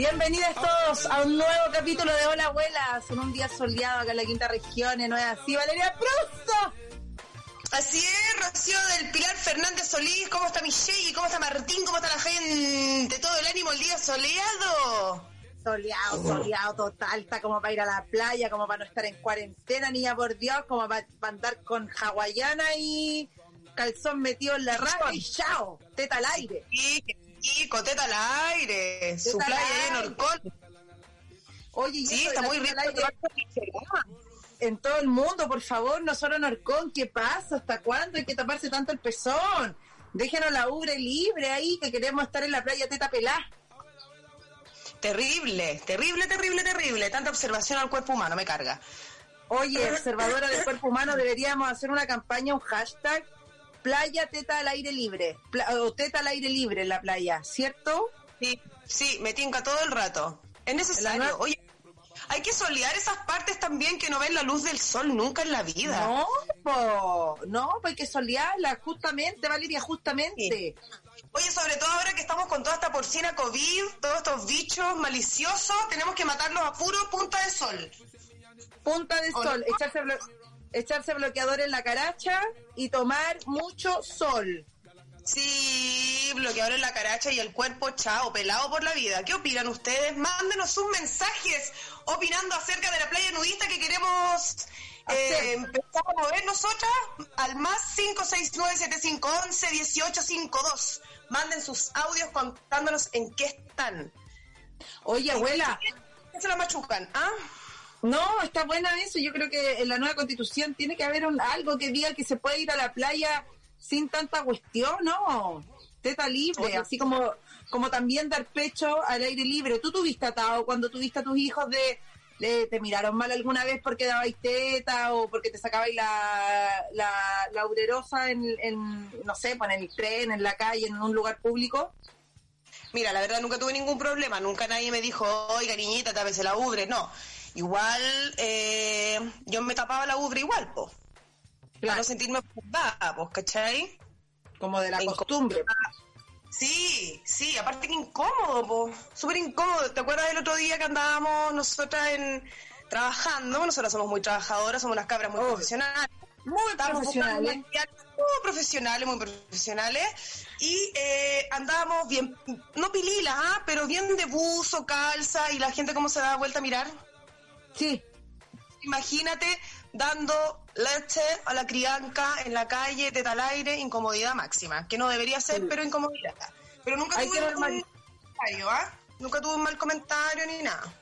Bienvenidos todos a un nuevo capítulo de Hola Abuelas, en un día soleado acá en la quinta región, ¿no es así, Valeria Prusto? Así es, Rocío del Pilar Fernández Solís, ¿cómo está Michelle? ¿Cómo está Martín? ¿Cómo está la gente? ¿Todo el ánimo el día soleado? Soleado, soleado total, está como para ir a la playa, como para no estar en cuarentena, niña por Dios, como para, andar con hawaiana y calzón metido en la raja y chao, teta al aire. Sí, sí, con teta al aire, su playa en Orcón. Oye, sí, está muy rico en todo el mundo, por favor, no solo en Orcón, ¿qué pasa? ¿Hasta cuándo hay que taparse tanto el pezón? Déjenos la ubre libre ahí, que queremos estar en la playa teta pelá. Terrible, terrible, terrible, terrible. Tanta observación al cuerpo humano, me carga. Oye, observadora del cuerpo humano, deberíamos hacer una campaña, un hashtag, playa teta al aire libre, o teta al aire libre en la playa, ¿cierto? Sí, sí, me tinca todo el rato. Es necesario. Oye, hay que solear esas partes también que no ven la luz del sol nunca en la vida. No, po, no, pues hay que solearla, justamente, Valeria, justamente. Oye, sobre todo ahora que estamos con toda esta porcina COVID, todos estos bichos maliciosos, tenemos que matarlos a puro punta de sol. Punta de sol, echarse, echarse bloqueador en la caracha y tomar mucho sol. Sí, bloqueador en la caracha y el cuerpo chao, pelado por la vida. ¿Qué opinan ustedes? Mándenos sus mensajes opinando acerca de la playa nudista que queremos eh, empezar a mover nosotras al más 569-7511-1852. Manden sus audios contándonos en qué están. Oye, abuela. ¿Qué se lo machucan? ¿Ah? No, está buena eso. Yo creo que en la nueva constitución tiene que haber algo que diga que se puede ir a la playa sin tanta cuestión, ¿no? Teta libre, así como, como también dar pecho al aire libre. ¿Tú tuviste atado cuando tuviste a tus hijos de, te miraron mal alguna vez porque dabais teta o porque te sacabais la, la, la urerosa en, no sé, pues en el tren, en la calle, en un lugar público? Mira, la verdad nunca tuve ningún problema, nunca nadie me dijo, oiga niñita, tápese la ubre, no. Igual eh, yo me tapaba la ubre igual, pues. Para no sentirme observada, pues, ¿cachai? Como de la costumbre. Sí, sí, aparte que incómodo, pues, súper incómodo. ¿Te acuerdas del otro día que andábamos nosotras en trabajando? Nosotras somos muy trabajadoras, somos unas cabras muy profesionales. Muy profesionales. Muy profesionales, muy profesionales. Y eh, andábamos bien, no pililas, ¿ah? pero bien de buzo, calza, y la gente cómo se da vuelta a mirar. Sí. Imagínate dando leche a la crianca en la calle, teta al aire, incomodidad máxima, que no debería ser, pero incomodidad. Pero nunca tuve un mal comentario, ¿ah? Nunca tuve un mal comentario ni nada.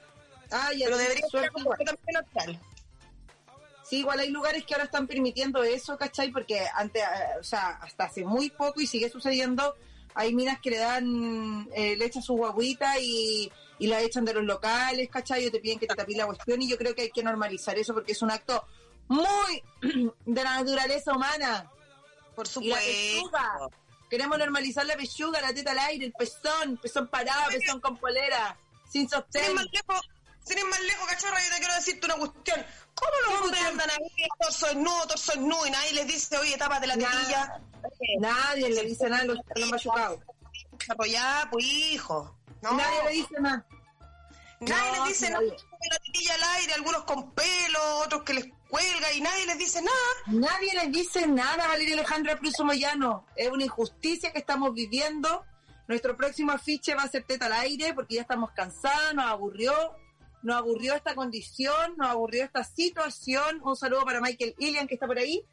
Ah, ya pero debería ser completamente natural. Sí, igual hay lugares que ahora están permitiendo eso, ¿cachai? Porque antes, eh, o sea, hasta hace muy poco y sigue sucediendo, hay minas que le dan eh, leche a su guaguita y, y la echan de los locales, ¿cachai? O te piden que te tapes la cuestión y yo creo que hay que normalizar eso porque es un acto muy de la naturaleza humana. Por supuesto. Queremos normalizar la pechuga, la teta al aire, el pezón, pezón parado, pezón con polera, sin sostén. Sin más lejos, sin más lejos, cachorra, yo te quiero decirte una cuestión. ¿Cómo los hombres andan ahí, torso desnudo, torso desnudo, y nadie les dice, oye, tápate la tetilla? Nadie le dice nada a los, machucados. Apoyada, pues hijo. Nadie le dice nada. Nadie les dice nada, la tetilla al aire, algunos con pelo, otros que les cuelga y nadie les dice nada. Nadie les dice nada, Valeria Alejandra Pruso Moyano. Es una injusticia que estamos viviendo. Nuestro próximo afiche va a ser teta al aire porque ya estamos cansados, nos aburrió, nos aburrió esta condición, nos aburrió esta situación. Un saludo para Michael Ilian que está por ahí.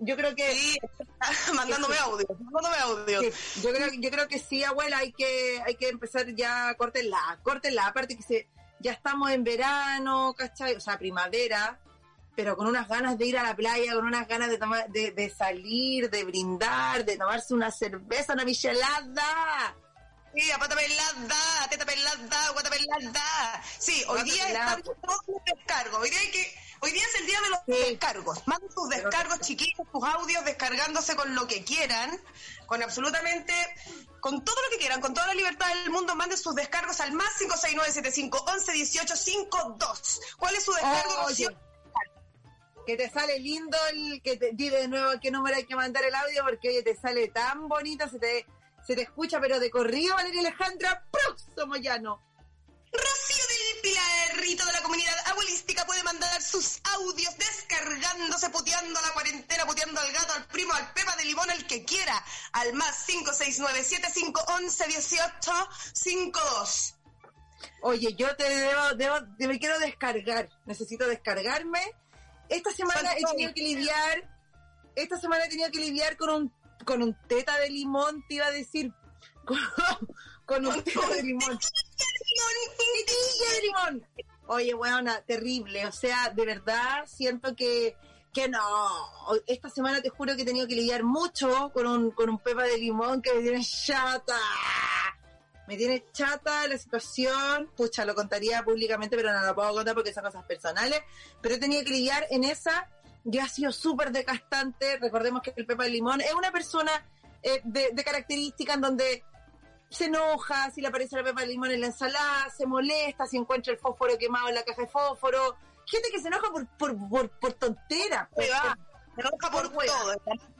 Yo creo que sí, mandándome audio, mandándome audio. yo creo yo creo que sí, abuela, hay que hay que empezar ya córtenla, córtenla, aparte que se ya estamos en verano, ¿cachai? O sea, primavera, pero con unas ganas de ir a la playa, con unas ganas de, tomar, de, de salir, de brindar, de tomarse una cerveza, una michelada. Sí, a pata pelada, teta pelada, guata pelada. Sí, hoy día están todos los descargos. Hoy día, hay que, hoy día es el día de los descargos. Manden sus descargos chiquitos, sus audios, descargándose con lo que quieran, con absolutamente, con todo lo que quieran, con toda la libertad del mundo. Manden sus descargos al más 569 11 18 52. ¿Cuál es su descargo? Oh, que te sale lindo el que te di de nuevo qué número hay que mandar el audio porque oye te sale tan bonito se te se te escucha pero de corrido Valeria Alejandra próximo Moyano perrito de la comunidad abuelística puede mandar sus audios descargándose, puteando a la cuarentena, puteando al gato, al primo, al pepa de limón, el que quiera, al más 569-7511-1852. Oye, yo te debo, debo, me quiero descargar, necesito descargarme. Esta semana he tenido que lidiar, esta semana he tenido que lidiar con un, con un teta de limón, te iba a decir, con, un teta de limón. de limón. Oye, buena, terrible. O sea, de verdad siento que, que no. Esta semana te juro que he tenido que lidiar mucho con un, con un pepa de limón que me tiene chata. Me tiene chata la situación. Pucha, lo contaría públicamente, pero no lo puedo contar porque son cosas personales. Pero he tenido que lidiar en esa. Ya ha sido súper desgastante. Recordemos que el pepa de limón es una persona eh, de, de características en donde se enoja si le aparece la pepa de limón en la ensalada, se molesta si encuentra el fósforo quemado en la caja de fósforo. Gente que se enoja por, por, por, por tonteras. Se enoja por, todo,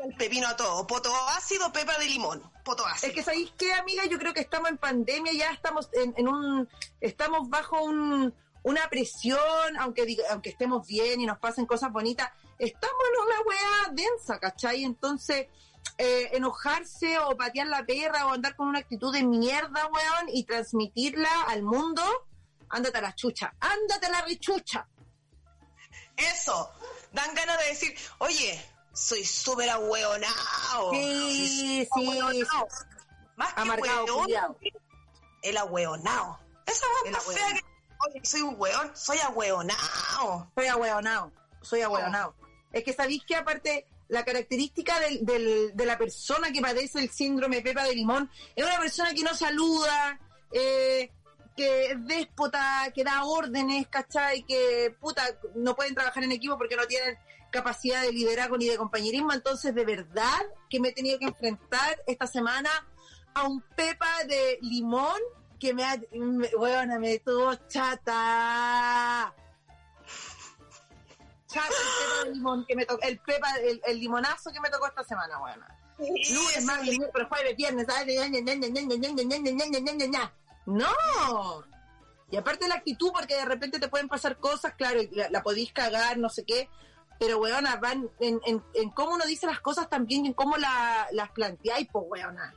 el pepino a todo. Poto ácido, pepa de limón. Poto ácido. Es que sabéis qué, amiga, yo creo que estamos en pandemia, ya estamos en, en un, estamos bajo un, una presión, aunque aunque estemos bien y nos pasen cosas bonitas, estamos en una weá densa, ¿cachai? Entonces, eh, enojarse o patear la perra o andar con una actitud de mierda, weón, y transmitirla al mundo, ándate a la chucha, ándate a la rechucha. Eso, dan ganas de decir, oye, soy súper ahueonado. Sí, sí. Más que el ahueonado. Esa es más fea que, oye, soy un weón, soy ahueonado. Soy ahueonado, soy ahueonado. Es que sabéis que aparte la característica del, del, de la persona que padece el síndrome Pepa de Limón es una persona que no saluda, eh, que es déspota, que da órdenes, ¿cachai? Que, puta, no pueden trabajar en equipo porque no tienen capacidad de liderazgo ni de compañerismo. Entonces, de verdad que me he tenido que enfrentar esta semana a un Pepa de Limón que me ha, bueno, me tuvo chata el pepa limón que me tocó, el pepa, el, limonazo que me tocó esta semana, bueno. Lunes, martes, miércoles, jueves, viernes, no. Y aparte la actitud, porque de repente te pueden pasar cosas, claro, la, la podéis cagar, no sé qué, pero weona, van en, en, en, cómo uno dice las cosas también y en cómo la, las planteáis, pues weona.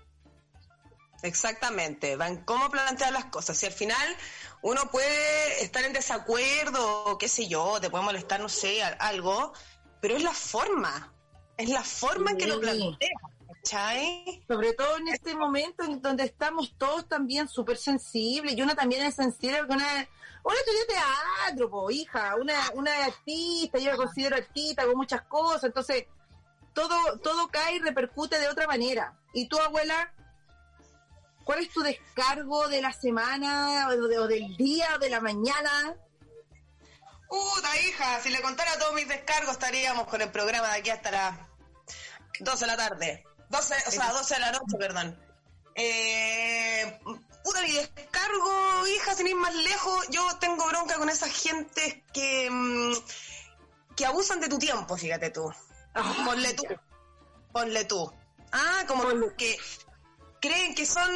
Exactamente, van cómo plantear las cosas. Si al final uno puede estar en desacuerdo, qué sé yo, te puede molestar, no sé, algo, pero es la forma, es la forma en que lo plantea. ¿Cachai? Sobre todo en este momento en donde estamos todos también súper sensibles, y una también es sensible porque una, una estudió teatro, hija, una, una artista, yo me considero artista, con muchas cosas, entonces todo, todo cae y repercute de otra manera. ¿Y tu abuela? ¿Cuál es tu descargo de la semana o, del día o de la mañana? Puta hija, si le contara todos mis descargos estaríamos con el programa de aquí hasta las 12 de la tarde. 12, o sea, 12 de la noche, perdón. Eh, puta, mi descargo, hija, sin ir más lejos, yo tengo bronca con esas gentes que, mm, que abusan de tu tiempo, fíjate tú. Ponle tú. Ponle tú. Ah, como que creen que son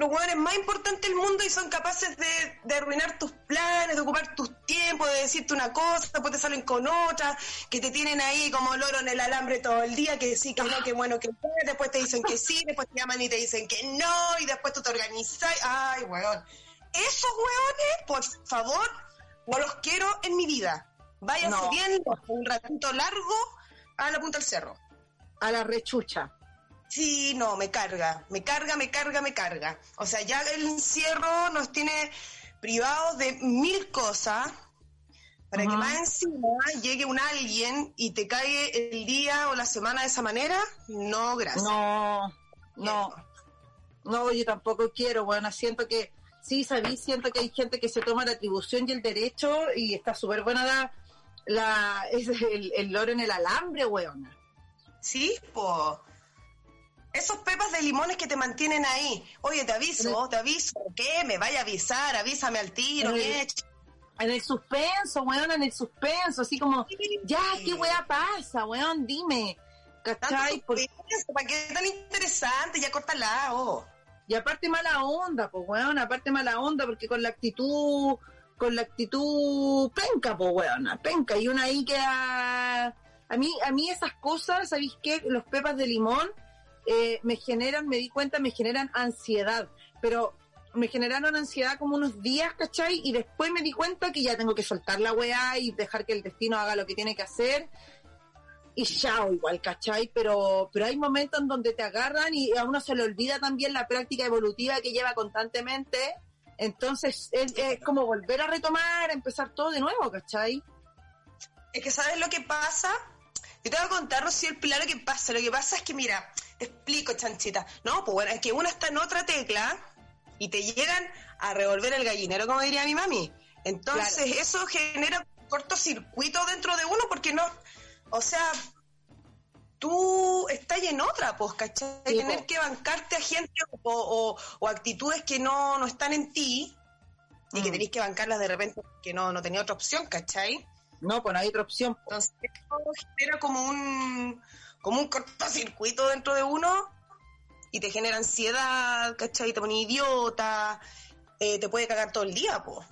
los jugadores más importantes del mundo y son capaces de, arruinar tus planes, de ocupar tus tiempos, de decirte una cosa, después te salen con otra, que te tienen ahí como loro en el alambre todo el día, que sí, que no, que bueno, que no, después te dicen que sí, después te llaman y te dicen que no, y después tú te organizas. Ay, weón. Esos weones, por favor, no los quiero en mi vida. Váyanse bien un ratito largo a la punta del cerro. A la rechucha. Sí, no, me carga, me carga, me carga, me carga. O sea, ya el encierro nos tiene privados de mil cosas para que más encima llegue un alguien y te cae el día o la semana de esa manera, no, gracias. No, no, no, yo tampoco quiero, bueno, siento que, sí, sabí, siento que hay gente que se toma la atribución y el derecho y está súper buena la, la, es el, el loro en el alambre, weón. Sí, pues esos pepas de limones que te mantienen ahí. Oye, te aviso, te aviso. ¿Qué? Me vaya a avisar, avísame al tiro. En el, en suspenso, weón, en el suspenso. Así como, ya, ¿qué weá pasa, weón? Dime. ¿Cachai? ¿Para qué tan interesante? Ya córtala, oh. Y aparte mala onda, pues weón, aparte mala onda, porque con la actitud con la actitud penca, pues weona, penca. Y una ahí que a, a mí, a mí esas cosas, ¿sabéis qué? Los pepas de limón eh, me generan, me di cuenta, me generan ansiedad. Pero me generaron ansiedad como unos días, ¿cachai? Y después me di cuenta que ya tengo que soltar la weá y dejar que el destino haga lo que tiene que hacer. Y ya, igual, ¿cachai? Pero, pero hay momentos en donde te agarran y a uno se le olvida también la práctica evolutiva que lleva constantemente. Entonces es, como volver a retomar, empezar todo de nuevo, ¿cachai? Es que ¿sabes lo que pasa? Yo te voy a contar, Rocío, el Pilar, lo que pasa. Lo que pasa es que, mira, te explico, chanchita. No, pues bueno, es que uno está en otra tecla y te llegan a revolver el gallinero, como diría mi mami. Entonces, eso genera cortocircuito dentro de uno porque no, o sea, tú estás en otra, pues, ¿cachai? Tener que bancarte a gente o, actitudes que no, no están en ti y que mm. tenés que bancarlas de repente porque no, no tenía otra opción, ¿cachai? No, pues no hay otra opción. Entonces, genera como un, como un cortocircuito dentro de uno y te genera ansiedad, ¿cachai? Te pone idiota, eh, te puede cagar todo el día, pues.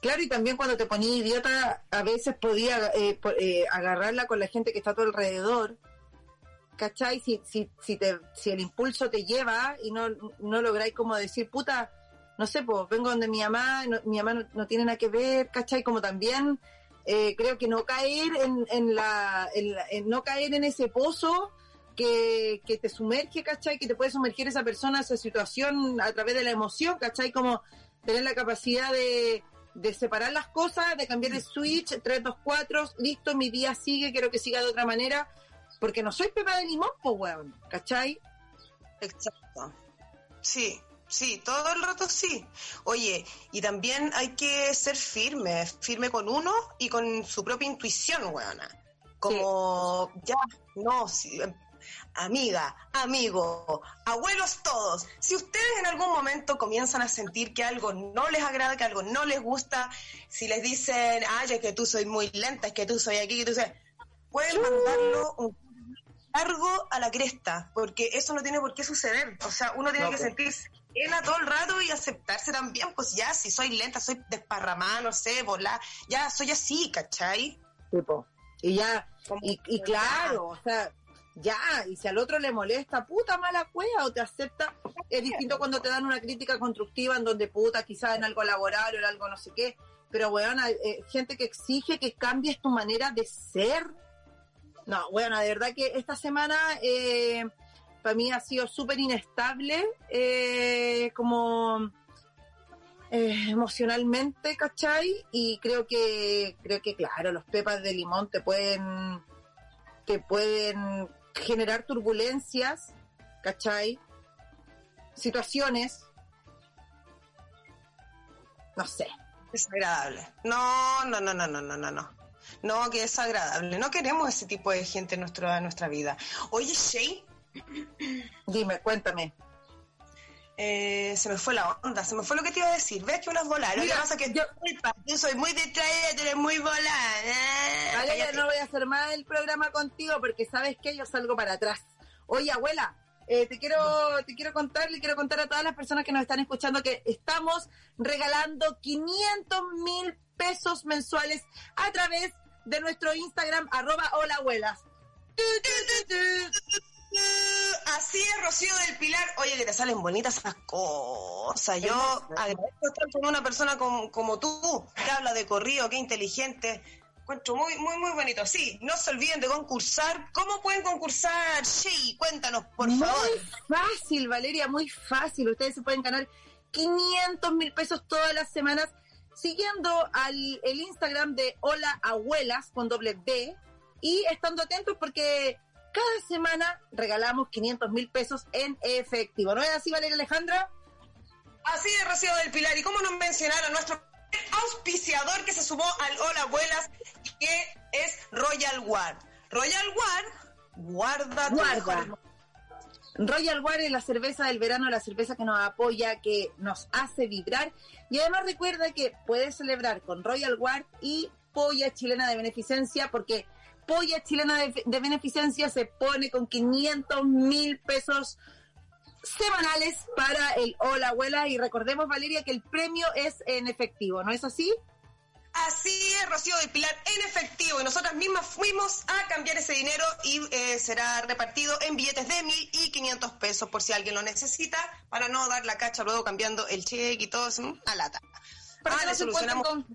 Claro, y también cuando te ponía idiota, a veces podía eh, eh, agarrarla con la gente que está a tu alrededor, ¿cachai? Si, si, si, te, si el impulso te lleva y no, no lográis como decir, puta, no sé, pues vengo donde mi mamá, mi mamá no, tiene nada que ver, ¿cachai? Como también eh, creo que no caer en, en la, no caer en ese pozo que, que te sumerge, ¿cachai? Que te puede sumergir esa persona, esa situación a través de la emoción, ¿cachai? Como tener la capacidad de, de separar las cosas, de cambiar el switch, 3, 2, 4, listo, mi día sigue, quiero que siga de otra manera, porque no soy pepa de limón, pues weón, ¿cachai? Exacto. Sí, sí, todo el rato sí. Oye, y también hay que ser firme, firme con uno y con su propia intuición, weona. Como, ya, no, si, amiga, amigo, abuelos todos, si ustedes en algún momento comienzan a sentir que algo no les agrada, que algo no les gusta, si les dicen, ay, es que tú soy muy lenta, es que tú soy aquí, que tú soy... Pueden mandarlo un largo a la cresta, porque eso no tiene por qué suceder. O sea, uno tiene que sentirse todo el rato y aceptarse también, pues ya, si soy lenta, soy desparramada, no sé, volar, ya soy así, ¿cachai? Tipo, y ya, y, y claro, o sea, ya, y si al otro le molesta, puta mala cueva, o te acepta, es distinto cuando te dan una crítica constructiva en donde puta, quizás en algo laboral o en algo no sé qué, pero weón, eh, gente que exige que cambies tu manera de ser. No, bueno, de verdad que esta semana eh, para mí ha sido súper inestable, eh, como emocionalmente, ¿cachai? Y creo que, creo que claro, los pepas de limón te pueden, te pueden generar turbulencias, ¿cachai? Situaciones. No sé. Desagradable. No, no, no, no, no, no, no, no. No, que es agradable. No queremos ese tipo de gente en, nuestro, en nuestra vida. Oye, Shay. Dime, cuéntame. Eh, se me fue la onda, se me fue lo que te iba a decir. ¿Ves que uno es volar? Lo que pasa que yo, yo soy muy distraída, tú eres muy volada. vale, ya no voy a hacer más el programa contigo porque sabes que yo salgo para atrás. Oye, abuela, eh, te quiero te quiero contar, le quiero contar a todas las personas que nos están escuchando que estamos regalando 500 mil pesos mensuales a través de nuestro Instagram, arroba hola abuelas. Así es, Rocío del Pilar. Oye, que te salen bonitas esas cosas. Yo agradezco estar con una persona como, tú, que habla de corrido, que inteligente. Encuentro muy, muy, muy bonito. Sí, no se olviden de concursar. ¿Cómo pueden concursar? Sí, cuéntanos, por favor. Muy fácil, Valeria, muy fácil. Ustedes se pueden ganar 500 mil pesos todas las semanas siguiendo al el Instagram de Hola Abuelas con doble B y estando atentos porque cada semana regalamos 500 mil pesos en efectivo. ¿No es así, Valeria Alejandra? Así es, Rocío del Pilar. ¿Y cómo nos mencionaron a nuestro auspiciador que se sumó al Hola Abuelas, que es Royal War? Royal War, guarda, guarda. Royal War es la cerveza del verano, la cerveza que nos apoya, que nos hace vibrar. Y además recuerda que puedes celebrar con Royal War y polla chilena de beneficencia, porque Polla Chilena de, Beneficencia se pone con 500 mil pesos semanales para el Hola Abuela y recordemos Valeria que el premio es en efectivo, ¿no es así? Así es, Rocío del Pilar, en efectivo. Y nosotras mismas fuimos a cambiar ese dinero y eh, será repartido en billetes de mil y quinientos pesos por si alguien lo necesita, para no dar la cacha luego cambiando el cheque y todo eso a lata. Para, que, no se con,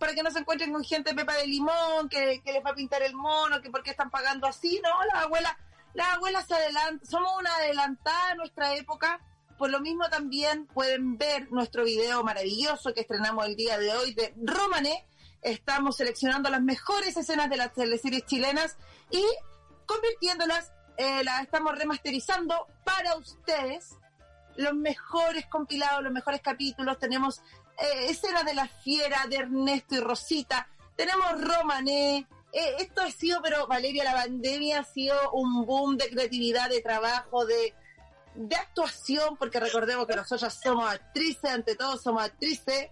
para que no se encuentren con gente pepa de limón, que, les va a pintar el mono, que porque están pagando así, ¿no? Las abuelas, las abuelas se adelantan, somos una adelantada en nuestra época por lo mismo también pueden ver nuestro video maravilloso que estrenamos el día de hoy de Romané. Estamos seleccionando las mejores escenas de las teleseries chilenas y convirtiéndolas, eh, las estamos remasterizando para ustedes. Los mejores compilados, los mejores capítulos. Tenemos eh, escenas de la fiera, de Ernesto y Rosita. Tenemos Romané. Eh, esto ha sido, pero Valeria, la pandemia ha sido un boom de creatividad, de trabajo, de, de actuación, porque recordemos que nosotros somos actrices, ante todo somos actrices,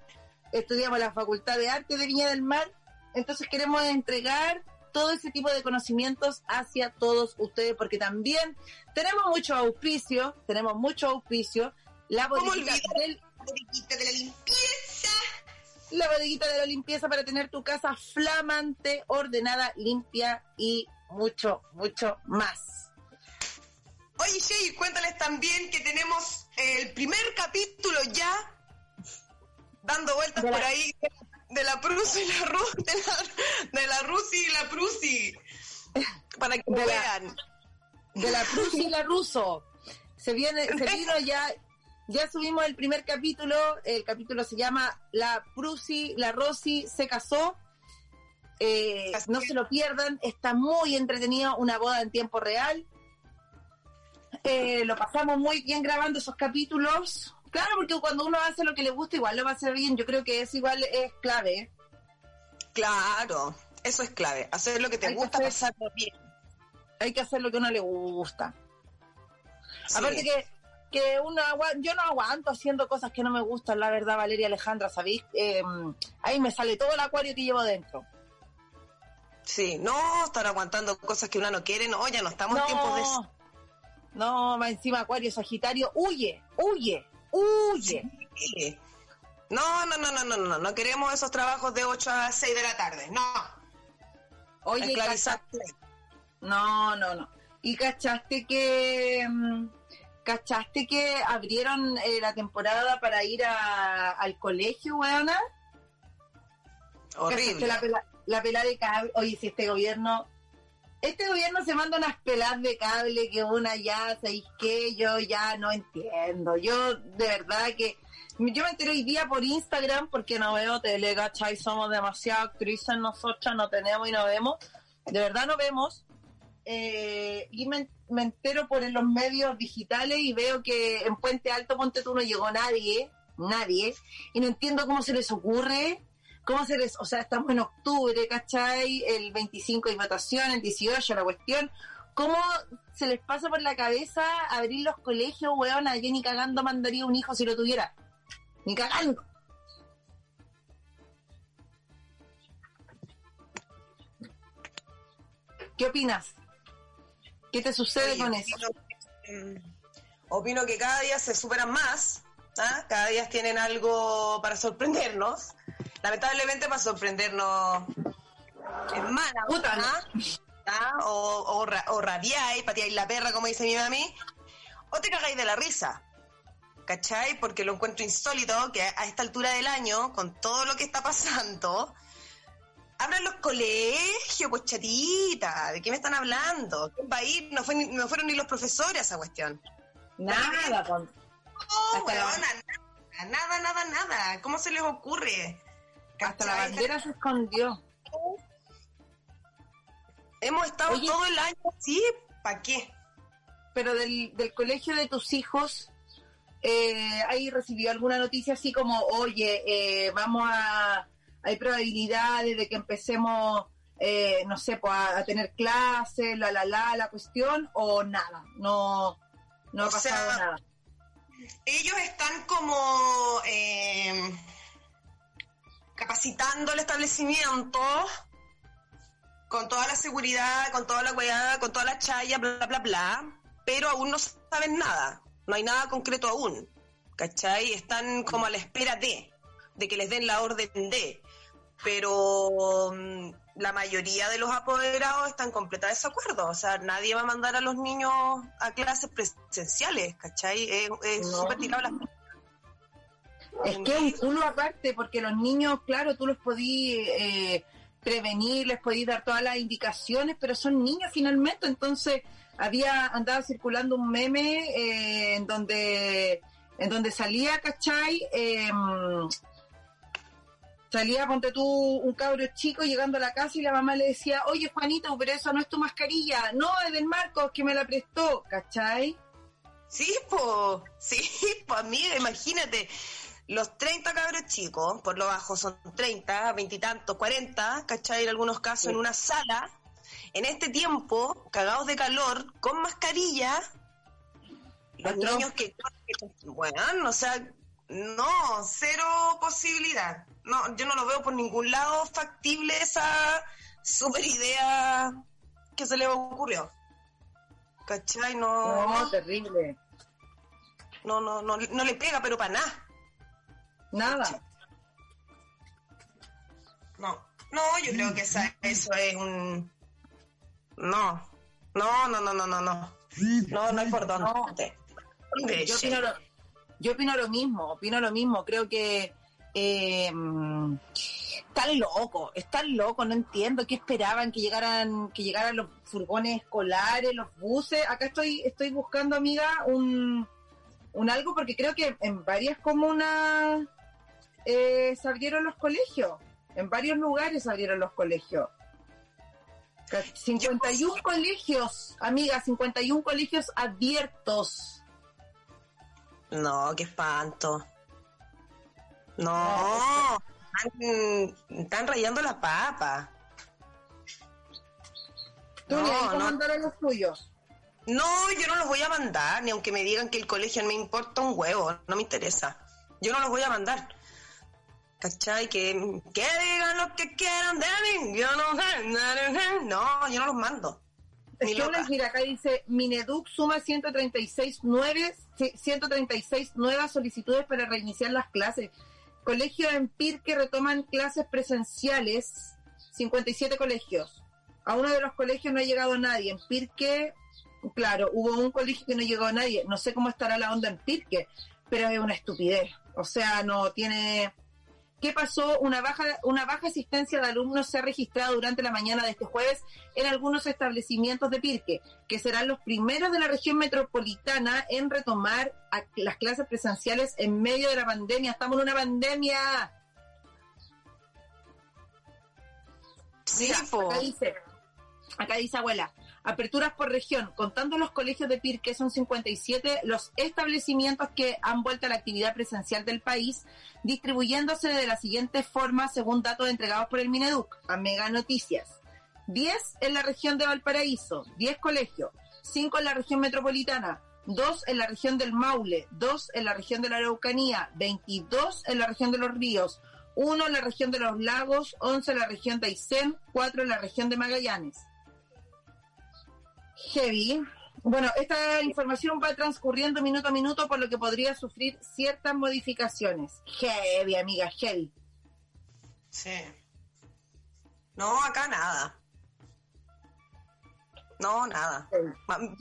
estudiamos la Facultad de Arte de Viña del Mar, entonces queremos entregar todo ese tipo de conocimientos hacia todos ustedes, porque también tenemos mucho auspicio, tenemos mucho auspicio, la bodeguita, del, de la limpieza. La bodeguita de la limpieza para tener tu casa flamante, ordenada, limpia y mucho, mucho más. Oye, Shay, cuéntales también que tenemos el primer capítulo ya dando vueltas por ahí de la Prusi y la Ru, de la, de la Rusi y la Prusi. Para que vean. de la Prusi y la Ruso. Se viene, se vino ya, ya subimos el primer capítulo, el capítulo se llama La Prusi, la Rosi se casó. Eh, no se lo pierdan, está muy entretenido, una boda en tiempo real eh, lo pasamos muy bien grabando esos capítulos. Claro, porque cuando uno hace lo que le gusta, igual lo va a hacer bien. Yo creo que eso igual es clave. Claro, eso es clave. Hacer lo que te gusta, pasarlo bien. Hay que hacer lo que a uno le gusta. Aparte que, que uno yo no aguanto haciendo cosas que no me gustan, la verdad, Valeria Alejandra, ¿sabéis? Eh, ahí me sale todo el acuario que llevo dentro. Sí, no estar aguantando cosas que uno no quiere, no, ya no estamos en tiempos de no, más encima Acuario Sagitario, huye, huye, huye. No, no, no, no, no, no, no queremos esos trabajos de 8 a 6 de la tarde, no. Oye, No, no, no. ¿Y cachaste que mm, cachaste que abrieron eh, la temporada para ir al colegio, weona? Horrible. La, pela, la pela de cable. Oye, si este gobierno este gobierno se manda unas pelas de cable que una ya, ¿sabéis qué? Yo ya no entiendo. Yo de verdad que... Yo me enteré hoy día por Instagram porque no veo tele, ¿cachai? Somos demasiado actrices nosotras, no tenemos y no vemos. De verdad no vemos. Eh, y me, entero por los medios digitales y veo que en Puente Alto, Ponte Tú, no llegó nadie, nadie. Y no entiendo cómo se les ocurre ¿Cómo se les, o sea, estamos en octubre, ¿cachai? El 25 hay votación, el 18 la cuestión. ¿Cómo se les pasa por la cabeza abrir los colegios, weón? Yo ni cagando mandaría un hijo si lo tuviera. Ni cagando. ¿Qué opinas? ¿Qué te sucede con eso? opino que cada día se superan más, ¿ah? cada día tienen algo para sorprendernos lamentablemente para sorprendernos en mala, Puta, ¿Ah? O, o, o rabiáis, pateáis la perra, como dice mi mami, o te cagáis de la risa. ¿Cachai? Porque lo encuentro insólito que a esta altura del año, con todo lo que está pasando, abran los colegios, pues chatita, ¿de qué me están hablando? ¿Qué país? No, fue no fueron ni los profesores a esa cuestión. Nada, con... No, nada, nada, nada. ¿Cómo se les ocurre? Hasta la bandera se escondió. Hemos estado todo el año así, ¿para qué? Pero del, del colegio de tus hijos, eh, ¿hay recibido alguna noticia así como, oye, eh, vamos a, hay probabilidades de que empecemos, eh, no sé, pues, a, tener clases, la, la, la, la cuestión, o nada? No, no ha pasado nada. Ellos están como... Eh, capacitando el establecimiento con toda la seguridad, con toda la cuidad, con toda la chaya, bla, bla, bla, pero aún no saben nada, no hay nada concreto aún, ¿cachai? Están como a la espera de, de que les den la orden de. Pero mm, la mayoría de los apoderados están completa desacuerdo. O sea, nadie va a mandar a los niños a clases presenciales, ¿cachai? Es súper tirado las es que uno aparte, porque los niños, claro, tú los podías eh, prevenir, les podías dar todas las indicaciones, pero son niños finalmente, entonces había andado circulando un meme eh, en donde en donde salía, ¿cachai? Em, salía, ponte tú, un cabro chico llegando a la casa y la mamá le decía, oye Juanito, pero eso no es tu mascarilla, no, es del Marcos que me la prestó, ¿cachai? Sí, pues, sí, pues mí, imagínate, los 30 cabros chicos, por lo bajo son 30, 20 y tantos, 40, ¿cachai? En algunos casos en una sala, en este tiempo, cagados de calor, con mascarilla, los niños que, bueno, o sea, no, cero posibilidad. No, yo no lo veo por ningún lado factible esa super idea que se le ocurrió. ¿Cachai? No, no terrible. No, no, no, no le pega, pero para nada. Nada. No, no, yo creo que esa, eso es un... No, no, no, no, no, no, no. No, no hay por dónde. Yo, opino lo, yo opino lo mismo, opino lo mismo. Creo que eh, están locos, están locos, no entiendo qué esperaban que llegaran, que llegaran los furgones escolares, los buses. Acá estoy, estoy buscando, amiga, un, un algo porque creo que en varias comunas eh, se abrieron los colegios. En varios lugares se abrieron los colegios. 51 colegios, amiga, 51 colegios abiertos. No, qué espanto. No, están, rayando la papa. ¿Tú no, no. mandar a los tuyos? No, yo no los voy a mandar, ni aunque me digan que el colegio no me importa un huevo, no me interesa. Yo no los voy a mandar. ¿Cachai? Que, que digan lo que quieran de mí. Yo no No, yo no los mando. Es que mira, acá dice, Mineduc suma 136, 9, 136 nuevas solicitudes para reiniciar las clases. Colegios en Pirque retoman clases presenciales, 57 colegios. A uno de los colegios no ha llegado nadie. En Pirque, claro, hubo un colegio que no llegó a nadie. No sé cómo estará la onda en Pirque, pero es una estupidez. O sea, no tiene ¿Qué pasó? Una baja, una baja asistencia de alumnos se ha registrado durante la mañana de este jueves en algunos establecimientos de Pirque, que serán los primeros de la región metropolitana en retomar las clases presenciales en medio de la pandemia. Estamos en una pandemia. Sí, acá dice, acá dice abuela, Aperturas por región, contando los colegios de PIR, que son 57, los establecimientos que han vuelto a la actividad presencial del país, distribuyéndose de la siguiente forma según datos entregados por el Mineduc a Mega Noticias. 10 en la región de Valparaíso, 10 colegios, 5 en la región metropolitana, 2 en la región del Maule, 2 en la región de la Araucanía, 22 en la región de los Ríos, 1 en la región de los Lagos, 11 en la región de Aysén, 4 en la región de Magallanes. Heavy. Bueno, esta información va transcurriendo minuto a minuto, por lo que podría sufrir ciertas modificaciones. Heavy, amiga, heavy. Sí. No, acá nada. No, nada.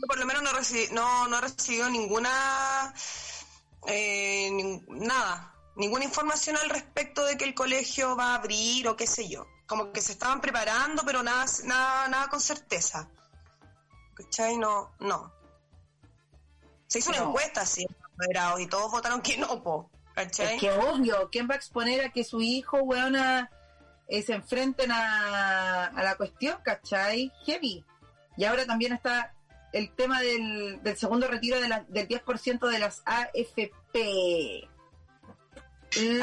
por lo menos no, recibí, no, no he recibido ninguna, eh, nada, ninguna información al respecto de que el colegio va a abrir o qué sé yo. Como que se estaban preparando, pero nada, nada, nada con certeza. ¿Cachai? No, no. Se hizo una encuesta, sí, y todos votaron que no, po, ¿cachai? Es que obvio, ¿quién va a exponer a que su hijo, weona, eh, se enfrenten a, la cuestión, ¿cachai? Heavy. Y ahora también está el tema del, del segundo retiro de la, del 10% de las AFP.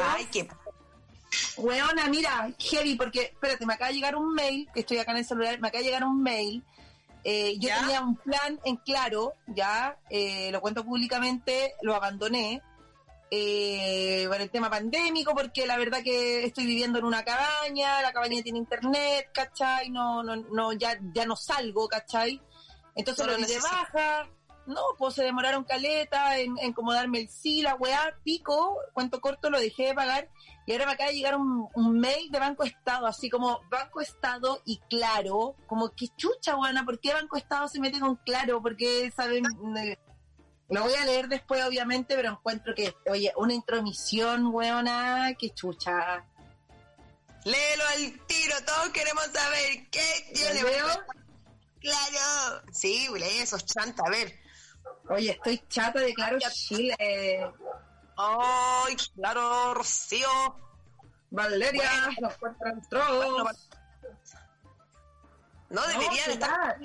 Ay, qué... Weona, mira, heavy, porque, espérate, me acaba de llegar un mail, que estoy acá en el celular, me acaba de llegar un mail eh, yo tenía un plan en claro, ya, eh, lo cuento públicamente, lo abandoné eh, por el tema pandémico, porque la verdad que estoy viviendo en una cabaña, la cabaña tiene internet, ¿cachai? No, no, no, ya, ya no salgo, ¿cachai? Entonces lo di de baja, No, pues se demoraron caleta en, en como darme el sí, la weá, pico, cuento corto, lo dejé de pagar y ahora me acaba de llegar un, un mail de Banco Estado, así como Banco Estado y Claro, como que chucha, buena, ¿por qué Banco Estado se mete con Claro? Porque saben... Lo voy a leer después, obviamente, pero encuentro que, oye, una intromisión, weona, que chucha. Léelo al tiro, todos queremos saber qué tiene. veo? Claro. Sí, lee esos chanta, a ver. Oye, estoy chata de Claro Chile. Ay, claro, Rocío. Valeria, Bueno. nos encuentran trolls. No, deberían ¿qué estar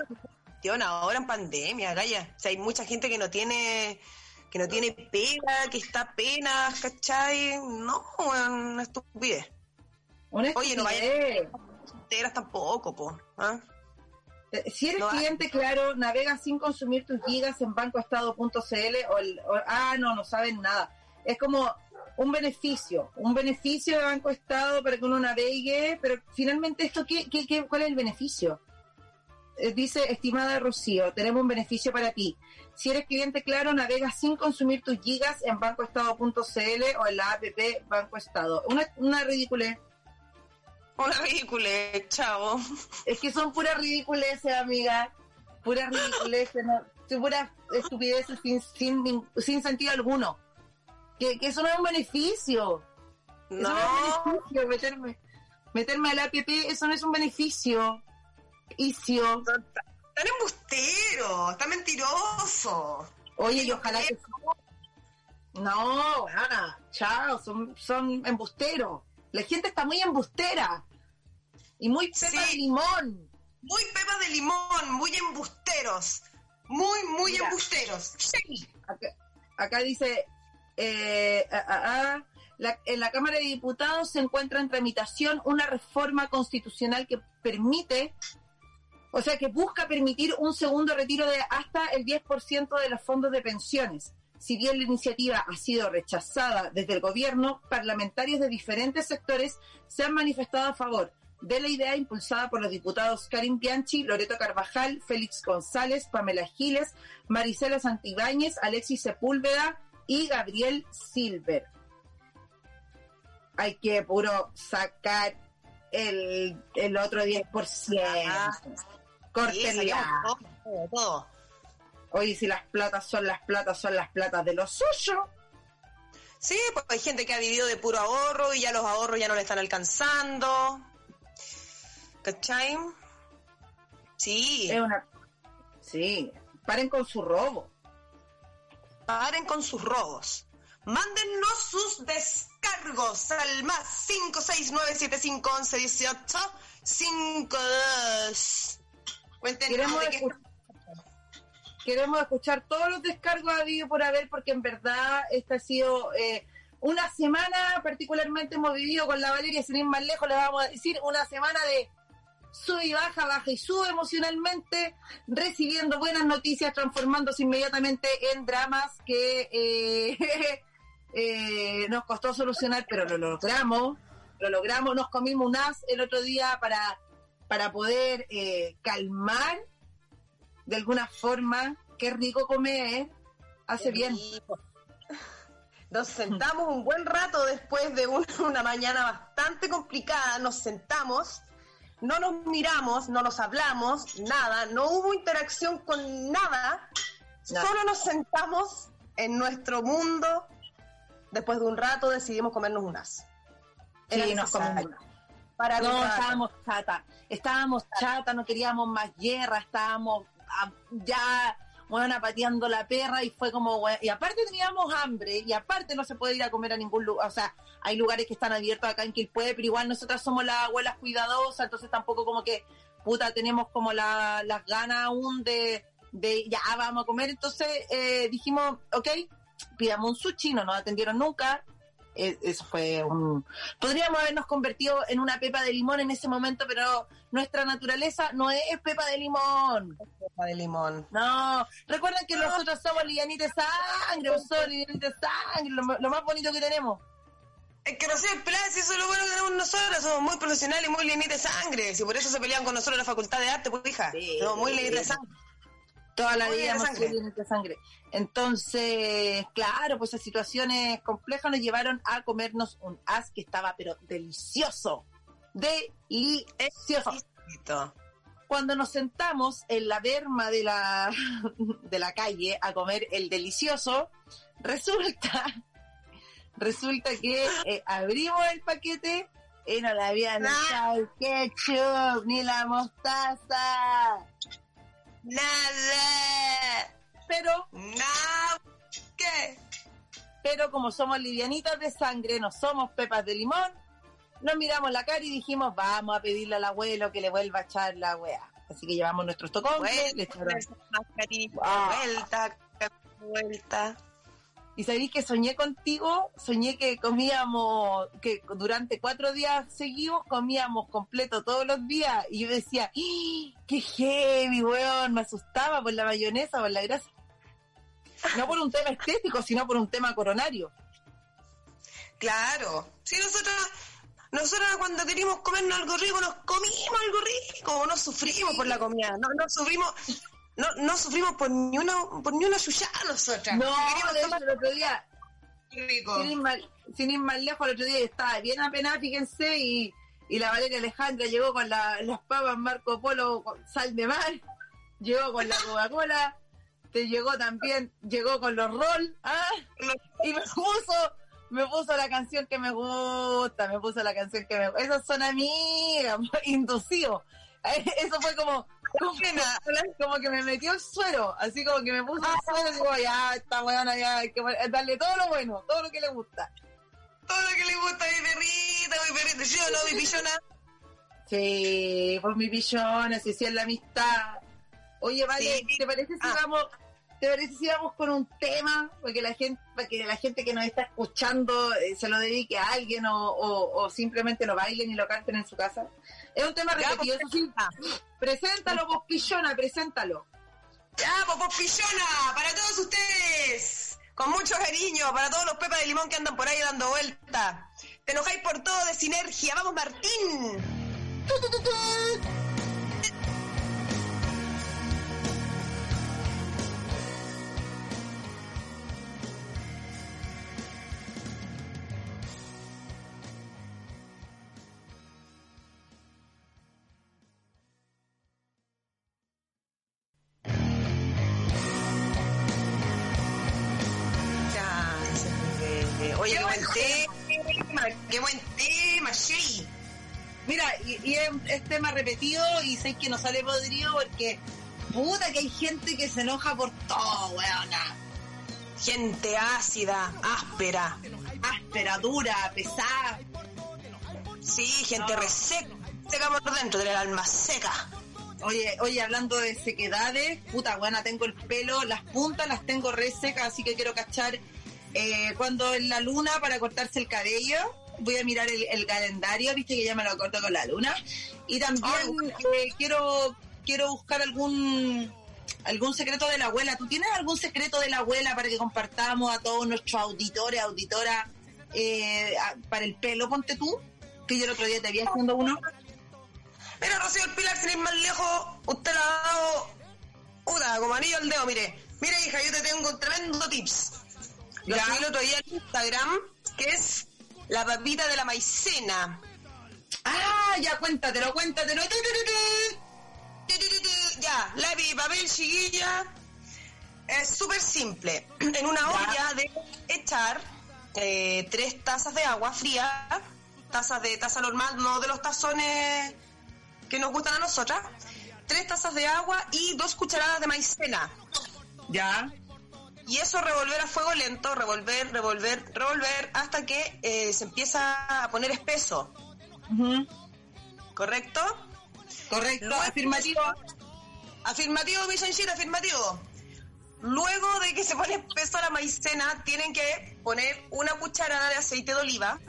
ahora en pandemia, Gaya. O sea, hay mucha gente que no tiene que no tiene pega, que está apenas, ¿cachai? No, una estupidez. Una Oye, no vaya- estupidez. Enteras tampoco, po. ¿ah? Eh, Si eres No cliente, claro, navega sin consumir tus gigas en bancoestado.cl o, el- o- ah, no, no saben nada. Es como un beneficio, un beneficio de Banco Estado para que uno navegue, pero finalmente esto, ¿qué, qué, qué- cuál es el beneficio? Eh, Dice, estimada Rocío, tenemos un beneficio para ti. Si eres cliente, claro, navega sin consumir tus gigas en bancoestado.cl o en la app Banco Estado. Una, una ridiculez. Una ridícula, chavo. Es que son puras ridiculeces, amiga. Puras ridiculeces, no, son puras estupideces sin, sin, sin sentido alguno. Que, que eso no es un beneficio. Eso no, es No, un beneficio, meterme, meterme al app, eso no es un beneficio. Icio. tan embustero, tan mentiroso. Oye, y ojalá que... No, Ana, chao, son, son embusteros. La gente está muy embustera. Y muy pepa Sí. de limón. Muy pepas de limón, muy embusteros. Muy, muy Mira. embusteros. Sí. acá, acá dice, eh, ah, ah, ah, la- en la Cámara de Diputados se encuentra en tramitación una reforma constitucional que permite, o sea, que busca permitir un segundo retiro de hasta el 10% de los fondos de pensiones. Si bien la iniciativa ha sido rechazada desde el gobierno, parlamentarios de diferentes sectores se han manifestado a favor de la idea impulsada por los diputados Karim Bianchi, Loreto Carvajal, Félix González, Pamela Giles, Marisela Santibáñez, Alexis Sepúlveda y Gabriel Silver. Hay que puro sacar el, el otro 10%. Ah. Córtenla. Oye, si las platas son las platas, son las platas de los suyos. Sí, pues hay gente que ha vivido de puro ahorro y ya los ahorros ya no le están alcanzando. ¿Cachai? Sí, Es una... Sí, paren con su robo. paren con sus robos. Mándennos sus descargos al más 569-7511-18-52. Cuéntenos Queremos, de qué escu- queremos escuchar todos los descargos habido por haber, porque en verdad esta ha sido eh, una semana, particularmente hemos vivido con la Valeria, sin ir más lejos, les vamos a decir, una semana de sube y baja, baja y sube emocionalmente, recibiendo buenas noticias, transformándose inmediatamente en dramas que eh, eh, nos costó solucionar, pero lo logramos, lo logramos, nos comimos un as el otro día para, para poder eh, calmar de alguna forma, qué rico comer, hace bien. Nos sentamos un buen rato después de un- una mañana bastante complicada, nos sentamos, no nos miramos, no nos hablamos, nada, no hubo interacción con nada, solo nos sentamos en nuestro mundo, después de un rato decidimos comernos unas. Era Sí, nos comimos. Para No, estábamos chata, estábamos chata, no queríamos más guerra, estábamos ah, ya, bueno, pateando la perra y fue como, y aparte teníamos hambre y aparte no se puede ir a comer a ningún lugar, o sea, hay lugares que están abiertos acá en Quilpué, pero igual nosotras somos las abuelas cuidadosas, entonces tampoco como que, puta, tenemos como la- las ganas aún de, de ya vamos a comer, entonces eh, dijimos, ok, pidamos un sushi, no nos atendieron nunca, eh, eso fue un... Podríamos habernos convertido en una pepa de limón en ese momento, pero nuestra naturaleza no es pepa de limón. Sopa de limón. No, recuerden que nosotros somos livianitas de sangre, somos livianitas de sangre, lo, lo más bonito que tenemos. Es que no sé, Plaza, eso es lo bueno que tenemos nosotros, somos muy profesionales y muy linitas de sangre, si por eso se pelean con nosotros en la facultad de arte, pues hija, Sí. somos muy linitas de sangre. Toda la vida sido líneas de sangre. Entonces, claro, pues esas situaciones complejas nos llevaron a comernos un as que estaba, pero delicioso. Delicioso. Cuando nos sentamos en la berma de la, de la calle a comer el delicioso, resulta, resulta que eh, abrimos el paquete y no le habían echado el ketchup ni la mostaza. Nada. Pero. Nada. ¿Qué? Pero como somos livianitas de sangre, no somos pepas de limón, nos miramos la cara y dijimos, vamos a pedirle al abuelo que le vuelva a echar la weá. Así que llevamos nuestros tocones, le echaron... Vuelta, vuelta. Y sabéis que soñé contigo, soñé que comíamos, que durante cuatro días seguidos comíamos completo todos los días. Y yo decía, ¡Ah! ¡qué heavy, weón! Me asustaba por la mayonesa, por la grasa. No por un tema estético, sino por un tema coronario. Claro. Sí, nosotros, nosotros cuando queríamos comernos algo rico, nos comimos algo rico. No sufrimos por la comida. No, no sufrimos no, no sufrimos por ni una, por ni una nosotras. No, de hecho, el otro día, Sin, ir más, sin ir más lejos, el otro día estaba bien apenada, fíjense, y, y la Valeria Alejandra llegó con la, las papas Marco Polo con sal de mar, llegó con la Coca-Cola, te llegó también, llegó con los roll, ¿ah? y me puso, me puso la canción que me gusta, me puso la canción que me gusta. Esas son amigas, inducidos. Eso fue como, como, que me metió el suero, así como que me puso el suero y digo, ya, esta weona, ya, hay que darle todo lo bueno, todo lo que le gusta. Todo lo que le gusta a mi perrita, mi perrita, ¿sí o no, mi pichona? Sí, pues mi pichona, si sí, es la amistad. Oye, vale, ¿te parece si ah. vamos ¿Te parece si vamos con un tema para la gente, para que la gente que nos está escuchando eh, se lo dedique a alguien o, o, simplemente lo bailen y lo canten en su casa? Es un tema repetido, eso sí. Preséntalo, vos pichona, preséntalo. Ya, vos pichona, para todos ustedes. Con mucho cariño, para todos los pepas de limón que andan por ahí dando vuelta. Te enojáis por todo de sinergia. ¡Vamos, Martín! Oye, repetido y sé que no sale podrido porque puta que hay gente que se enoja por todo, weona. Gente ácida, áspera. Áspera, dura, pesada. Sí, gente reseca, seca por dentro del alma seca. Oye, oye, hablando de sequedades, puta buena, tengo el pelo, las puntas las tengo resecas, así que quiero cachar eh, cuando en la luna para cortarse el cabello, voy a mirar el, calendario, viste que ya me lo corto con la luna. Y también eh, quiero quiero buscar algún algún secreto de la abuela. ¿Tú tienes algún secreto de la abuela para que compartamos a todos nuestros auditores, auditoras, eh, para el pelo, ponte tú? Que yo el otro día te había haciendo uno. Mira, Rocío, el Pilar, sin ir más lejos, usted la ha dado una, como anillo al dedo, mire. Mire, hija, yo te tengo un tremendo tips. Lo subí el otro día en Instagram, que es la papita de la maicena. Ah, ya cuéntatelo, cuéntatelo. Ya, lápiz y papel, chiquilla. Es súper simple. En una olla de echar eh, tres tazas de agua fría, tazas de taza normal, no de los tazones que nos gustan a nosotras. Tres tazas de agua y dos cucharadas de maicena. Ya. Y eso revolver a fuego lento, revolver, revolver, revolver, hasta que eh, se empieza a poner espeso. ¿Correcto? Correcto, afirmativo. Afirmativo, Vichenchita, afirmativo. Luego de que se pone espeso la maicena, tienen que poner una cucharada de aceite de oliva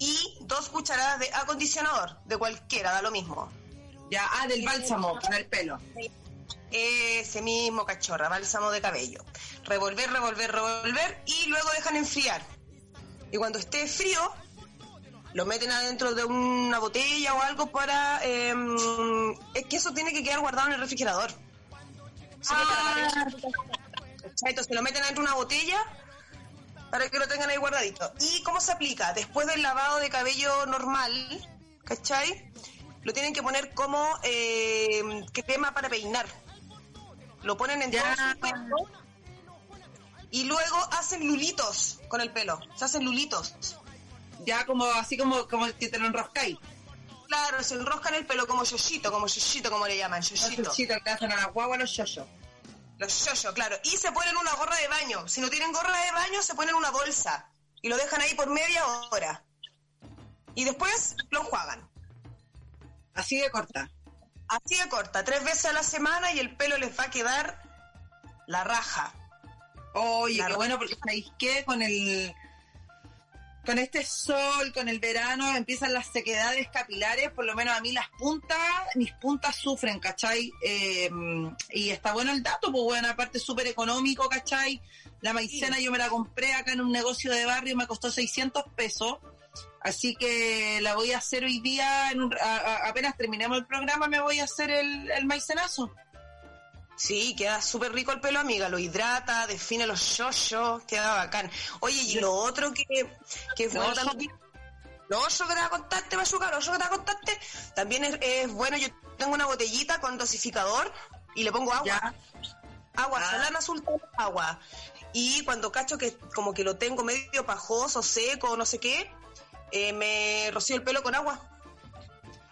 y dos cucharadas de acondicionador, de cualquiera, da lo mismo. Ya, ah, del bálsamo para el pelo ese mismo cachorra, bálsamo de cabello. Revolver, revolver, revolver y luego dejan enfriar. Y cuando esté frío, lo meten adentro de una botella o algo para... Em, es que eso tiene que quedar guardado en el refrigerador. Ah. Entonces lo meten dentro de una botella para que lo tengan ahí guardadito. ¿Y cómo se aplica? Después del lavado de cabello normal, ¿cachai? Lo tienen que poner como eh, crema para peinar. Lo ponen en todo su pelo y luego hacen lulitos con el pelo. Se hacen lulitos. Ya como así como, como que te lo enroscáis. Claro, se enroscan el pelo como yoyito, como yoyito, como le llaman, yoyito. Los yoyitos que hacen a la guagua los yoyos. Los yoyos, claro. Y se ponen una gorra de baño. Si no tienen gorra de baño, se ponen una bolsa. Y lo dejan ahí por media hora. Y después lo enjuagan. Así de corta. Así de corta. Tres veces a la semana y el pelo les va a quedar la raja. Oye, qué bueno, porque ¿sabéis qué? Con el con este sol, con el verano, empiezan las sequedades capilares, por lo menos a mí las puntas, mis puntas sufren, ¿cachai? Eh, y está bueno el dato, pues bueno, aparte súper económico, ¿cachai? La maicena yo me la compré acá en un negocio de barrio, me costó 600 pesos, así que la voy a hacer hoy día, en apenas terminemos el programa me voy a hacer el, el maicenazo. Sí, queda súper rico el pelo, amiga. Lo hidrata, define los yoyos, queda bacán. Oye, y lo otro que, que fue también. Lo otro que te va a contarte, Machuca, lo otro que te va a contarte, también es, bueno. Yo tengo una botellita con dosificador y le pongo agua. Agua, ah. salana azul, agua. Y cuando cacho que como que lo tengo medio pajoso, seco, no sé qué, eh, me rocío el pelo con agua.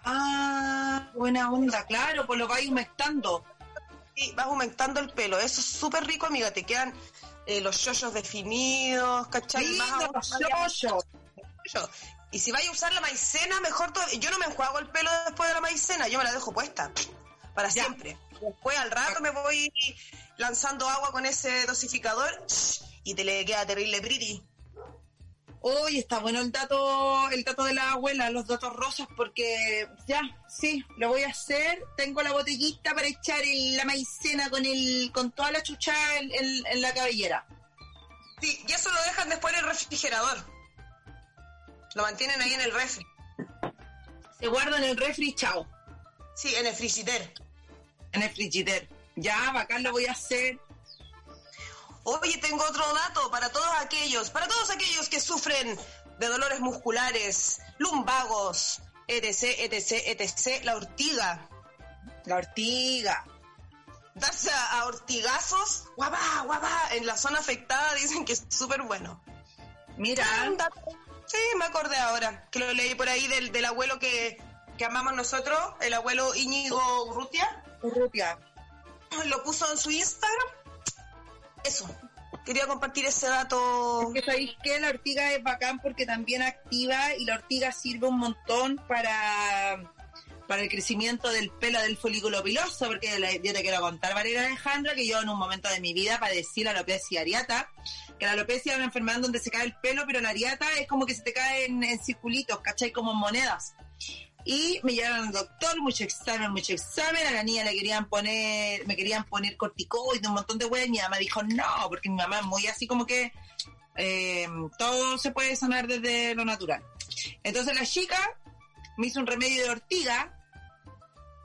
Ah, buena onda, claro, pues lo vais humectando. Sí, vas aumentando el pelo. Eso es súper rico, amiga. Te quedan eh, los yoyos definidos, ¿cachai? Sí, los yoyos. Y si vais a usar la maicena, mejor todo. Yo no me enjuago el pelo después de la maicena, yo me la dejo puesta. Para siempre. Después al rato me voy lanzando agua con ese dosificador y te le queda terrible pretty. Uy, está bueno el dato, el dato de la abuela, los datos rosas, porque ya, sí, lo voy a hacer. Tengo la botellita para echar la maicena con el, con toda la chucha en, la cabellera. Sí, y eso lo dejan después en el refrigerador. Lo mantienen ahí en el refri. Se guarda en el refri, chao. Sí, en el frigider. En el frigider. Ya, bacán, lo voy a hacer. Oye, tengo otro dato para todos aquellos, para todos aquellos que sufren de dolores musculares, lumbagos, etc, etc, etc, la ortiga. La ortiga. Darse a, ortigazos, guapá, guapá, en la zona afectada dicen que es súper bueno. Mira. Sí, me acordé ahora, que lo leí por ahí del, del abuelo que, que amamos nosotros, el abuelo Íñigo Urrutia. Urrutia. Lo puso en su Instagram eso, quería compartir ese dato. Es que sabéis que la ortiga es bacán porque también activa y la ortiga sirve un montón para para el crecimiento del pelo del folículo piloso, porque yo te quiero contar, Valeria Alejandra, que yo en un momento de mi vida padecí la alopecia areata, que la alopecia es una enfermedad donde se cae el pelo, pero la areata es como que se te cae en, en circulitos, ¿cachai? Como monedas. Y me llevaron al doctor, mucho examen, mucho examen. A la niña le querían poner, me querían poner corticoides, un montón de huevos. Mi mamá dijo no, porque mi mamá es muy así como que eh, todo se puede sanar desde lo natural. Entonces la chica me hizo un remedio de ortiga,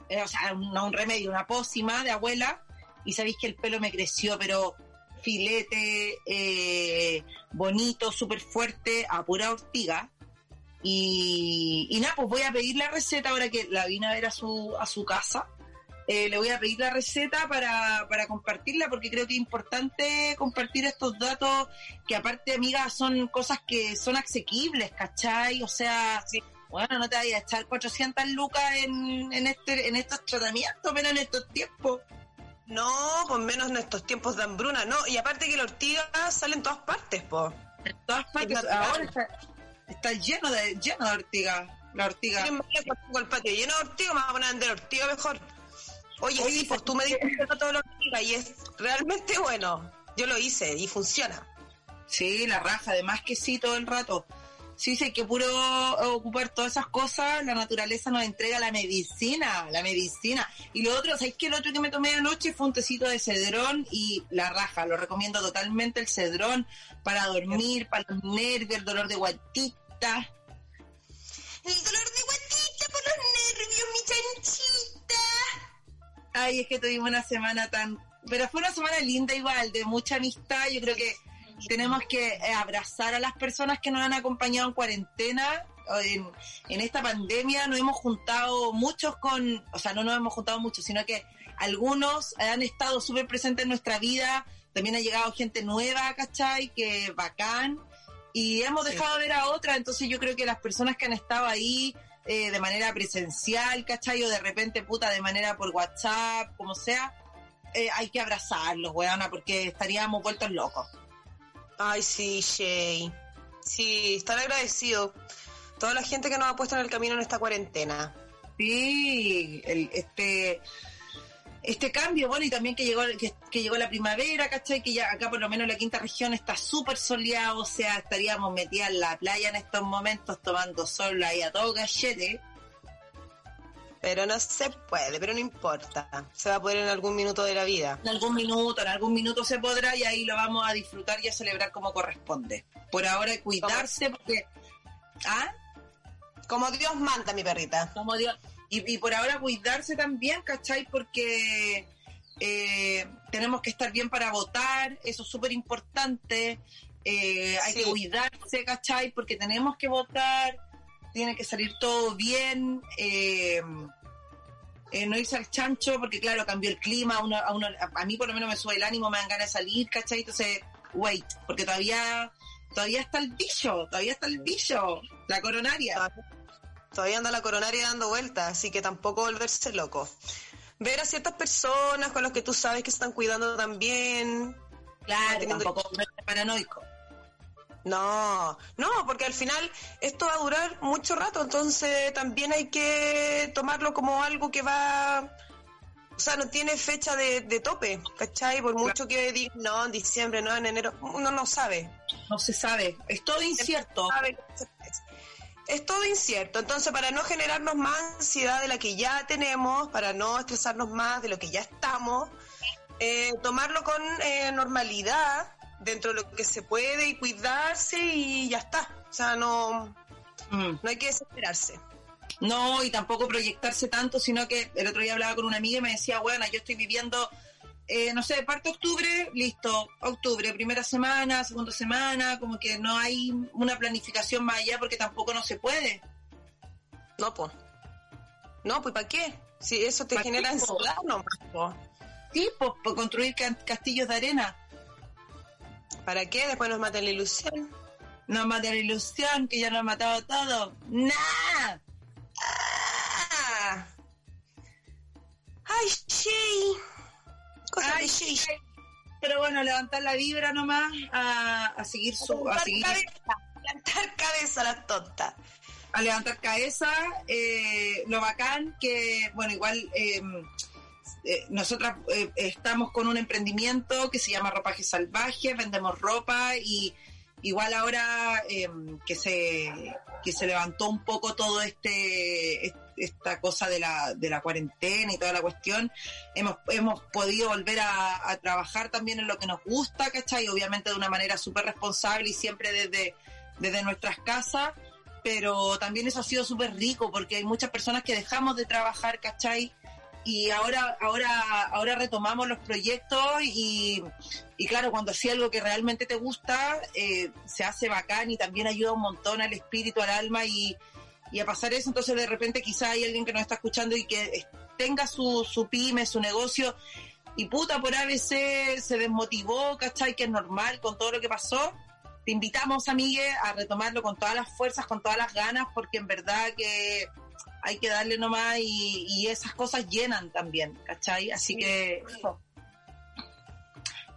eh, o sea, no un remedio, una pócima de abuela. Y sabéis que el pelo me creció, pero filete, eh, bonito, súper fuerte, a pura ortiga y, nada, pues voy a pedir la receta ahora que la vine a ver a su, a su casa. Eh, le voy a pedir la receta para, para compartirla porque creo que es importante compartir estos datos que aparte, amiga, son cosas que son asequibles, ¿cachai? O sea, bueno, no te vayas a echar 400 lucas en, en, este, en estos tratamientos, menos en estos tiempos. No, pues menos en estos tiempos de hambruna, no. Y aparte que la ortiga sale en todas partes, pues. En todas partes. Ahora está, Está lleno de, lleno de ortiga. La ortiga. el patio lleno de ortiga, me voy a poner vender ortiga mejor. Oye, sí, pues tú me dijiste todo lo ortiga y es realmente bueno. Yo lo hice y funciona. Sí, la raja, además que sí, todo el rato. Sí, sí, que puro ocupar todas esas cosas, la naturaleza nos entrega la medicina, la medicina. Y lo otro, ¿sabéis que el otro que me tomé anoche fue un tecito de cedrón y la raja? Lo recomiendo totalmente el cedrón para dormir, para los nervios, el dolor de guatita. El dolor de guatita por los nervios, mi chanchita. Ay, es que tuvimos una semana tan pero fue una semana linda igual, de mucha amistad. Yo creo que tenemos que eh, abrazar a las personas que nos han acompañado en cuarentena. En, en esta pandemia nos hemos juntado muchos con, o sea, no nos hemos juntado muchos, sino que algunos han estado súper presentes en nuestra vida. También ha llegado gente nueva, ¿cachai? Que bacán. Y hemos dejado de ver a otra, entonces yo creo que las personas que han estado ahí eh, de manera presencial, ¿cachai? O de repente, puta, de manera por WhatsApp, como sea, eh, hay que abrazarlos, weona, porque estaríamos vueltos locos. Ay, sí, Shay. Sí, estar agradecido. Toda la gente que nos ha puesto en el camino en esta cuarentena. Sí, este este cambio, bueno, y también que llegó que, llegó la primavera, ¿cachai? Que ya acá por lo menos la quinta región está súper soleado, o sea, estaríamos metidas en la playa en estos momentos tomando sol ahí a todo gallete. Pero no se puede, pero no importa. Se va a poder en algún minuto de la vida. En algún minuto, en algún minuto se podrá y ahí lo vamos a disfrutar y a celebrar como corresponde. Por ahora cuidarse porque... ¿Ah? Como Dios manda, mi perrita. Como Dios... Y, por ahora cuidarse también, ¿cachai? Porque eh, tenemos que estar bien para votar, eso es súper importante. Eh, hay que cuidarse, ¿cachai? Porque tenemos que votar, tiene que salir todo bien. Eh, no irse al chancho, porque claro, cambió el clima, a, uno, a, mí por lo menos me sube el ánimo, me dan ganas de salir, ¿cachai? Entonces, wait, porque todavía, todavía está el bicho, todavía está el bicho, la coronaria. Todavía anda la coronaria dando vueltas, así que tampoco volverse loco. Ver a ciertas personas con las que tú sabes que están cuidando también. Claro, tampoco paranoico. No, no, porque al final esto va a durar mucho rato, entonces también hay que tomarlo como algo que va, o sea, no tiene fecha de, tope, ¿cachai? Por mucho que digan, no, en diciembre, no, en enero, uno no sabe. No se sabe, es todo incierto es todo incierto. Entonces, para no generarnos más ansiedad de la que ya tenemos, para no estresarnos más de lo que ya estamos, eh, tomarlo con eh, normalidad, dentro de lo que se puede, y cuidarse y ya está. O sea, no, mm. no hay que desesperarse. No, y tampoco proyectarse tanto, sino que el otro día hablaba con una amiga y me decía, bueno, yo estoy viviendo eh, no sé, parte octubre, listo, octubre, primera semana, segunda semana, como que no hay una planificación más allá porque tampoco no se puede. No, pues. No, pues ¿para qué? Si eso te genera ansiedad nomás, Sí, pues, construir castillos de arena. ¿Para qué? Después nos mata la ilusión. Nos mata la ilusión, que ya nos ha matado todo. ¡Nah! Ah. ¡Ay, sí! Pero bueno, levantar la vibra nomás, a, seguir su... A, seguir... levantar cabeza la tonta. A levantar cabeza, eh, lo bacán que, bueno, igual... Em, eh, nosotras eh, estamos con un emprendimiento que se llama Ropaje Salvaje, vendemos ropa y igual ahora em, que se que se levantó un poco todo este esta cosa de la, de la cuarentena y toda la cuestión, hemos, hemos podido volver a, trabajar también en lo que nos gusta, ¿cachai? Obviamente de una manera súper responsable y siempre desde, desde nuestras casas, pero también eso ha sido súper rico porque hay muchas personas que dejamos de trabajar, ¿cachai? Y ahora, ahora, ahora retomamos los proyectos y, y claro, cuando hacía algo que realmente te gusta, eh, se hace bacán y también ayuda un montón al espíritu, al alma y, y a pasar eso, entonces de repente quizá hay alguien que nos está escuchando y que tenga su, su pyme, su negocio, y puta, por ABC se desmotivó, ¿cachai? Que es normal con todo lo que pasó. Te invitamos, amigue, a retomarlo con todas las fuerzas, con todas las ganas, porque en verdad que hay que darle nomás y, y esas cosas llenan también, ¿cachai? Así que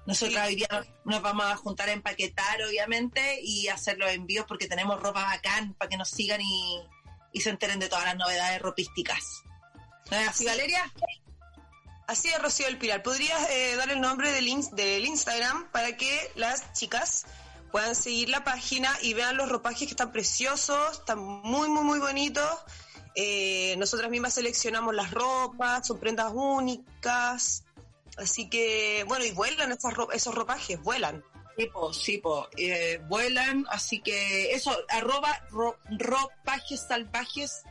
nosotros hoy día nos vamos a juntar a empaquetar, obviamente, y hacer los envíos porque tenemos ropa bacán para que nos sigan y, y se enteren de todas las novedades ropísticas. ¿No es así, Valeria? Así es, Rocío del Pilar. ¿Podrías eh, dar el nombre del, del Instagram para que las chicas puedan seguir la página y vean los ropajes que están preciosos, están muy, muy, muy bonitos. Eh, nosotras mismas seleccionamos las ropas, son prendas únicas. Así que, bueno, y vuelan esas esos ropajes, vuelan. Sí, po, eh, vuelan, así que eso, arroba ro, ropajes salvajes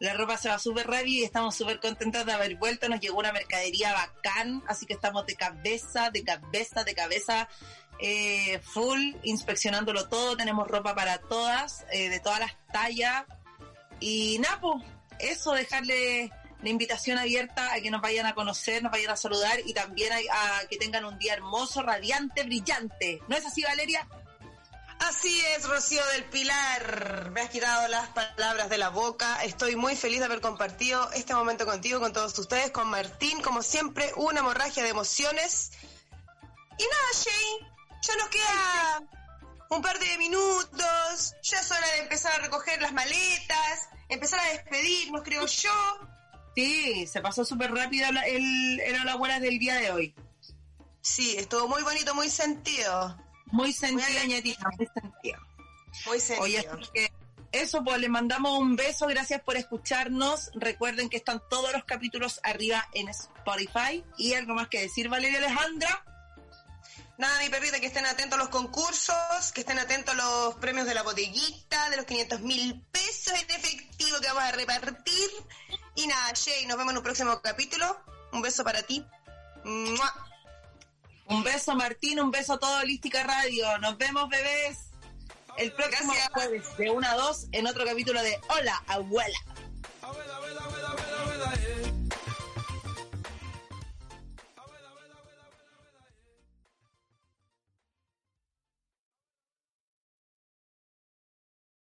La ropa se va súper rápido y estamos súper contentos de haber vuelto. Nos llegó una mercadería bacán, así que estamos de cabeza, de cabeza, de cabeza, eh, full, inspeccionándolo todo. Tenemos ropa para todas, eh, de todas las tallas. Y Napo, eso, dejarle la invitación abierta a que nos vayan a conocer, nos vayan a saludar y también a, que tengan un día hermoso, radiante, brillante. ¿No es así, Valeria? Así es, Rocío del Pilar. Me has quitado las palabras de la boca. Estoy muy feliz de haber compartido este momento contigo, con todos ustedes, con Martín. Como siempre, una hemorragia de emociones. Y nada, Shane, ya nos queda un par de minutos. Ya es hora de empezar a recoger las maletas, empezar a despedirnos, creo yo. Sí, se pasó súper rápido el, el, Hola del día de hoy. Sí, estuvo muy bonito, muy sentido. Muy sentido, ñetita, muy sentido. Muy sentido. Oye, que eso, pues le mandamos un beso, gracias por escucharnos. Recuerden que están todos los capítulos arriba en Spotify. ¿Y algo más que decir, Valeria Alejandra? Nada, mi perrita, que estén atentos a los concursos, que estén atentos a los premios de la bodeguita, de los 500 mil pesos en efectivo que vamos a repartir. Y nada, Jay, nos vemos en un próximo capítulo. Un beso para ti. ¡Mua! Un beso, Martín, un beso a todo Holística Radio. Nos vemos, bebés, el próximo Gracias. jueves de 1 a 2 en otro capítulo de Hola, abuela.